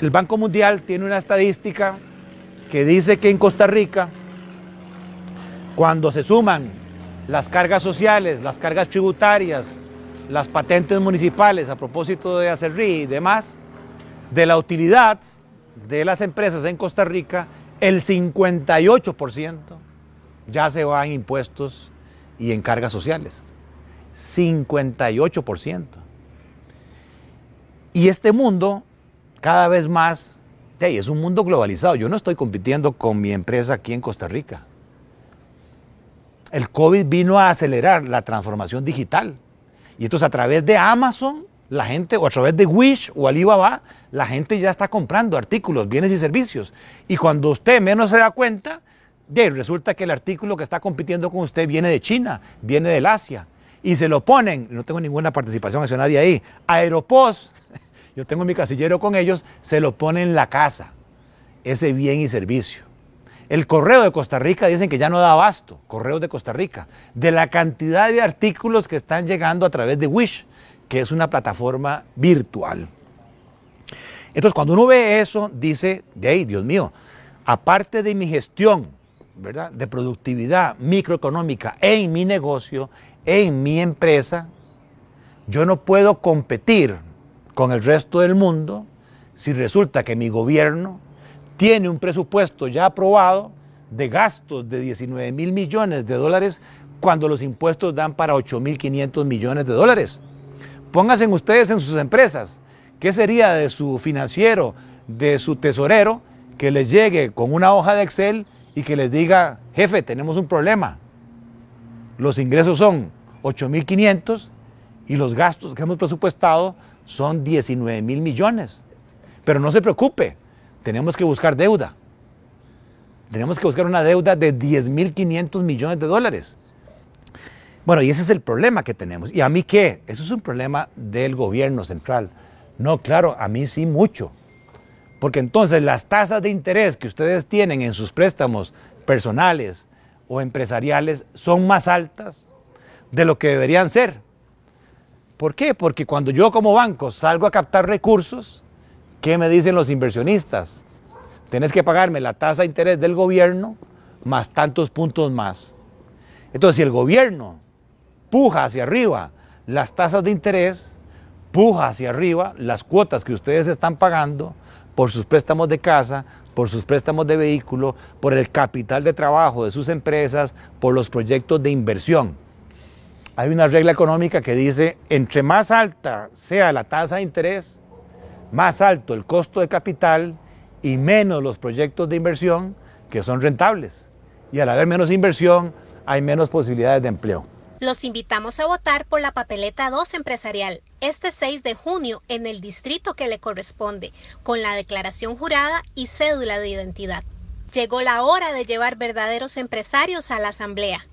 El Banco Mundial tiene una estadística que dice que en Costa Rica, cuando se suman las cargas sociales, las cargas tributarias, las patentes municipales a propósito de Acerrí y demás, de la utilidad de las empresas en Costa Rica, el 58% ya se va en impuestos y en cargas sociales. 58%. Y este mundo, cada vez más, es un mundo globalizado. Yo no estoy compitiendo con mi empresa aquí en Costa Rica. El COVID vino a acelerar la transformación digital. Y entonces a través de Amazon, la gente, o a través de Wish o Alibaba, la gente ya está comprando artículos, bienes y servicios. Y cuando usted menos se da cuenta, resulta que el artículo que está compitiendo con usted viene de China, viene del Asia. Y se lo ponen, no tengo ninguna participación accionaria ahí, Aeropost, yo tengo mi casillero con ellos, se lo ponen en la casa, ese bien y servicio. El correo de Costa Rica dicen que ya no da abasto, correos de Costa Rica, de la cantidad de artículos que están llegando a través de Wish, que es una plataforma virtual. Entonces, cuando uno ve eso, dice, de Dios mío, aparte de mi gestión, ¿verdad? De productividad microeconómica en mi negocio, en mi empresa, yo no puedo competir con el resto del mundo si resulta que mi gobierno tiene un presupuesto ya aprobado de gastos de 19 mil millones de dólares cuando los impuestos dan para 8 mil 500 millones de dólares. Pónganse ustedes en sus empresas. ¿Qué sería de su financiero, de su tesorero, que les llegue con una hoja de Excel y que les diga, jefe, tenemos un problema? Los ingresos son 8.500 y los gastos que hemos presupuestado son 19 mil millones. Pero no se preocupe, tenemos que buscar deuda. Tenemos que buscar una deuda de 10.500 millones de dólares. Bueno, y ese es el problema que tenemos. ¿Y a mí qué? Eso es un problema del gobierno central. No, claro, a mí sí mucho. Porque entonces las tasas de interés que ustedes tienen en sus préstamos personales o empresariales son más altas de lo que deberían ser. ¿Por qué? Porque cuando yo como banco salgo a captar recursos, ¿Qué me dicen los inversionistas? Tenés que pagarme la tasa de interés del gobierno más tantos puntos más. Entonces, si el gobierno puja hacia arriba las tasas de interés, puja hacia arriba las cuotas que ustedes están pagando por sus préstamos de casa, por sus préstamos de vehículo, por el capital de trabajo de sus empresas, por los proyectos de inversión. Hay una regla económica que dice, entre más alta sea la tasa de interés, más alto el costo de capital y menos los proyectos de inversión que son rentables. Y al haber menos inversión, hay menos posibilidades de empleo. Los invitamos a votar por la papeleta 2 empresarial este 6 de junio en el distrito que le corresponde, con la declaración jurada y cédula de identidad. Llegó la hora de llevar verdaderos empresarios a la Asamblea.